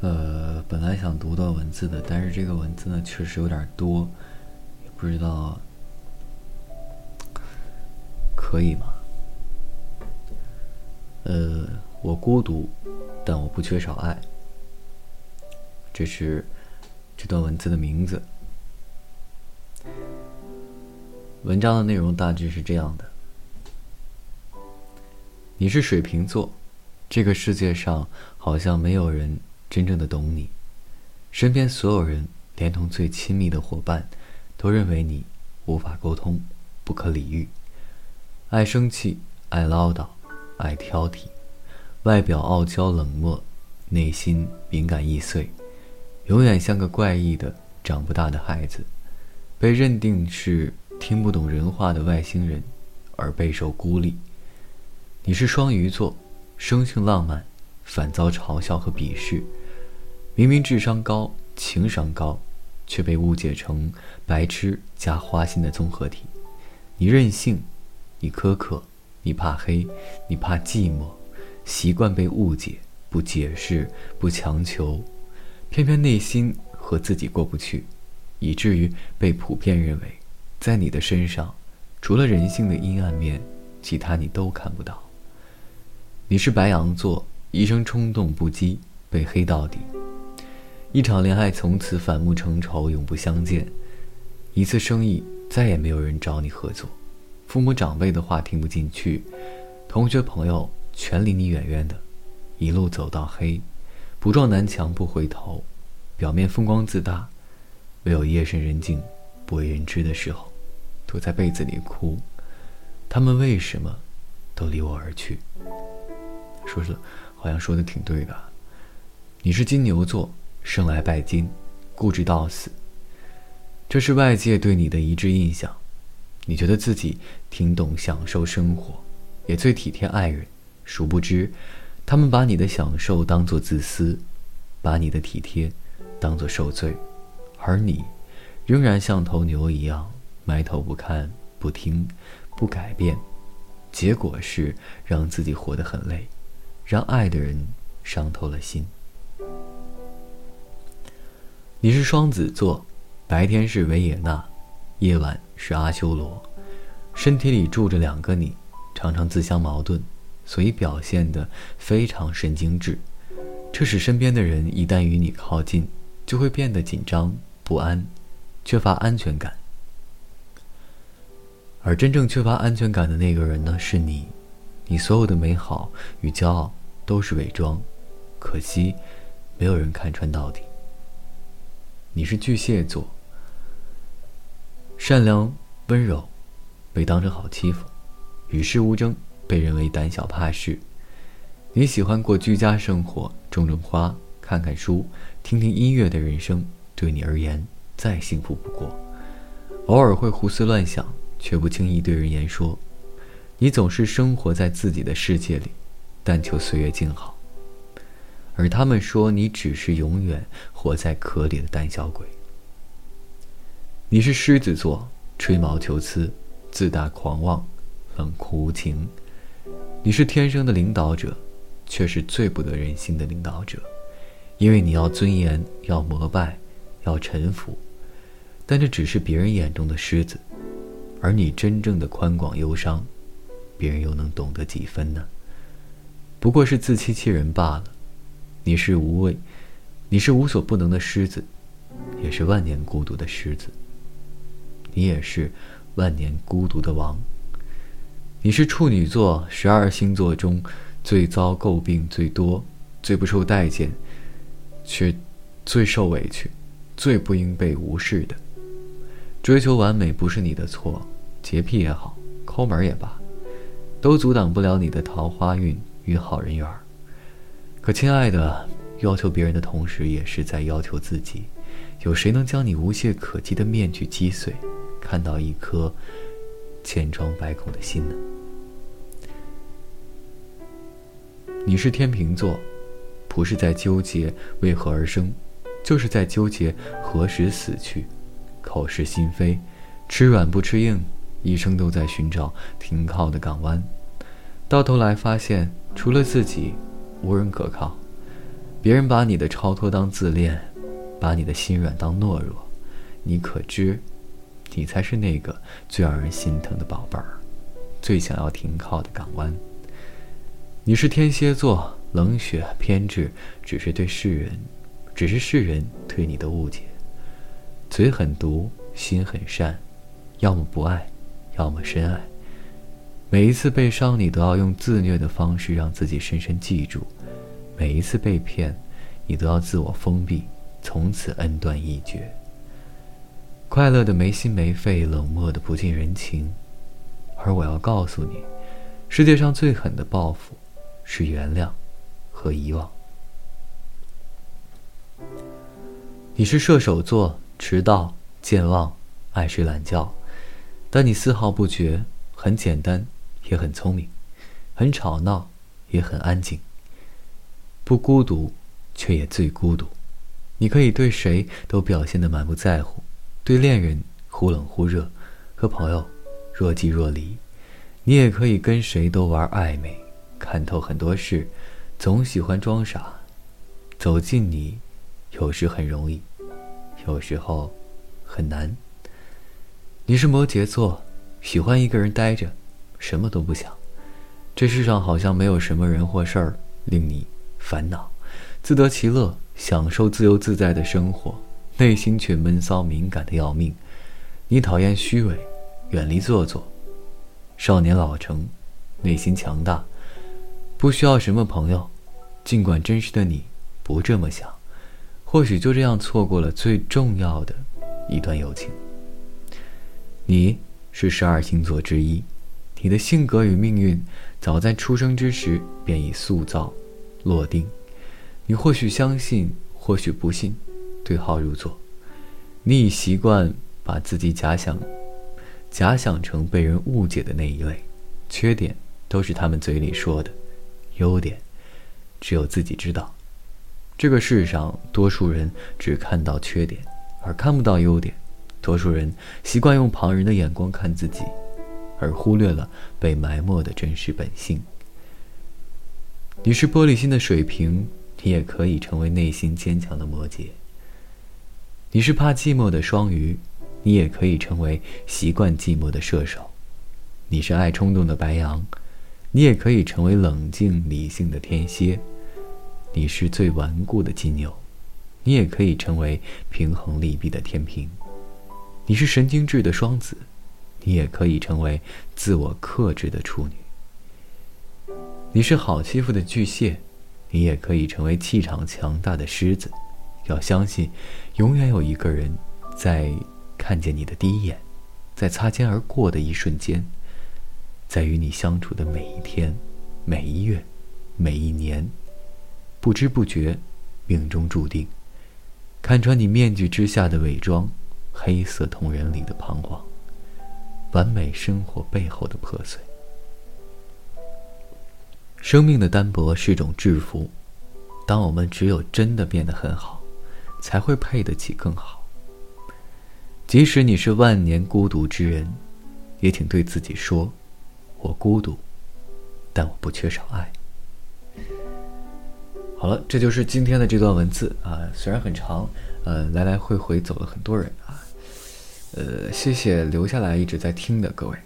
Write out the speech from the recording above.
呃，本来想读段文字的，但是这个文字呢确实有点多，不知道可以吗？呃，我孤独，但我不缺少爱。这是这段文字的名字。文章的内容大致是这样的：你是水瓶座，这个世界上好像没有人。真正的懂你，身边所有人，连同最亲密的伙伴，都认为你无法沟通，不可理喻，爱生气，爱唠叨，爱挑剔，外表傲娇冷漠，内心敏感易碎，永远像个怪异的长不大的孩子，被认定是听不懂人话的外星人，而备受孤立。你是双鱼座，生性浪漫。反遭嘲笑和鄙视，明明智商高、情商高，却被误解成白痴加花心的综合体。你任性，你苛刻，你怕黑，你怕寂寞，习惯被误解，不解释，不强求，偏偏内心和自己过不去，以至于被普遍认为，在你的身上，除了人性的阴暗面，其他你都看不到。你是白羊座。一生冲动不羁，被黑到底。一场恋爱从此反目成仇，永不相见。一次生意再也没有人找你合作，父母长辈的话听不进去，同学朋友全离你远远的，一路走到黑，不撞南墙不回头，表面风光自大，唯有夜深人静不为人知的时候，躲在被子里哭。他们为什么都离我而去？说是。好像说的挺对的，你是金牛座，生来拜金，固执到死。这是外界对你的一致印象，你觉得自己挺懂享受生活，也最体贴爱人。殊不知，他们把你的享受当作自私，把你的体贴当作受罪，而你仍然像头牛一样埋头不看、不听、不改变，结果是让自己活得很累。让爱的人伤透了心。你是双子座，白天是维也纳，夜晚是阿修罗，身体里住着两个你，常常自相矛盾，所以表现的非常神经质。这使身边的人一旦与你靠近，就会变得紧张不安，缺乏安全感。而真正缺乏安全感的那个人呢，是你，你所有的美好与骄傲。都是伪装，可惜，没有人看穿到底。你是巨蟹座，善良温柔，被当成好欺负，与世无争，被认为胆小怕事。你喜欢过居家生活，种种花，看看书，听听音乐的人生，对你而言再幸福不过。偶尔会胡思乱想，却不轻易对人言说。你总是生活在自己的世界里。但求岁月静好，而他们说你只是永远活在壳里的胆小鬼。你是狮子座，吹毛求疵，自大狂妄，冷酷无情。你是天生的领导者，却是最不得人心的领导者，因为你要尊严，要膜拜，要臣服。但这只是别人眼中的狮子，而你真正的宽广忧伤，别人又能懂得几分呢？不过是自欺欺人罢了。你是无畏，你是无所不能的狮子，也是万年孤独的狮子。你也是万年孤独的王。你是处女座，十二星座中最遭诟病最多、最不受待见，却最受委屈、最不应被无视的。追求完美不是你的错，洁癖也好，抠门也罢，都阻挡不了你的桃花运。与好人缘儿，可亲爱的，要求别人的同时，也是在要求自己。有谁能将你无懈可击的面具击碎，看到一颗千疮百孔的心呢？你是天秤座，不是在纠结为何而生，就是在纠结何时死去，口是心非，吃软不吃硬，一生都在寻找停靠的港湾，到头来发现除了自己，无人可靠。别人把你的超脱当自恋，把你的心软当懦弱，你可知，你才是那个最让人心疼的宝贝儿，最想要停靠的港湾。你是天蝎座，冷血偏执，只是对世人，只是世人对你的误解。嘴很毒，心很善，要么不爱，要么深爱。每一次被伤，你都要用自虐的方式让自己深深记住；每一次被骗，你都要自我封闭，从此恩断义绝。快乐的没心没肺，冷漠的不近人情。而我要告诉你，世界上最狠的报复。是原谅和遗忘。你是射手座，迟到、健忘、爱睡懒觉，但你丝毫不觉，很简单，也很聪明，很吵闹，也很安静。不孤独，却也最孤独。你可以对谁都表现得满不在乎，对恋人忽冷忽热，和朋友若即若离。你也可以跟谁都玩暧昧。看透很多事，总喜欢装傻。走近你，有时很容易，有时候很难。你是摩羯座，喜欢一个人待着，什么都不想。这世上好像没有什么人或事儿令你烦恼，自得其乐，享受自由自在的生活，内心却闷骚敏感的要命。你讨厌虚伪，远离做作。少年老成，内心强大。不需要什么朋友，尽管真实的你不这么想，或许就这样错过了最重要的一段友情。你是十二星座之一，你的性格与命运早在出生之时便已塑造、落定。你或许相信，或许不信，对号入座。你已习惯把自己假想、假想成被人误解的那一类，缺点都是他们嘴里说的。优点，只有自己知道。这个世上，多数人只看到缺点，而看不到优点；多数人习惯用旁人的眼光看自己，而忽略了被埋没的真实本性。你是玻璃心的水瓶，你也可以成为内心坚强的摩羯。你是怕寂寞的双鱼，你也可以成为习惯寂寞的射手。你是爱冲动的白羊。你也可以成为冷静理性的天蝎，你是最顽固的金牛；你也可以成为平衡利弊的天平。你是神经质的双子，你也可以成为自我克制的处女。你是好欺负的巨蟹，你也可以成为气场强大的狮子。要相信，永远有一个人在看见你的第一眼，在擦肩而过的一瞬间。在与你相处的每一天、每一月、每一年，不知不觉，命中注定，看穿你面具之下的伪装，黑色瞳仁里的彷徨，完美生活背后的破碎。生命的单薄是一种制服，当我们只有真的变得很好，才会配得起更好。即使你是万年孤独之人，也请对自己说。我孤独，但我不缺少爱。好了，这就是今天的这段文字啊，虽然很长，呃，来来回回走了很多人啊，呃，谢谢留下来一直在听的各位。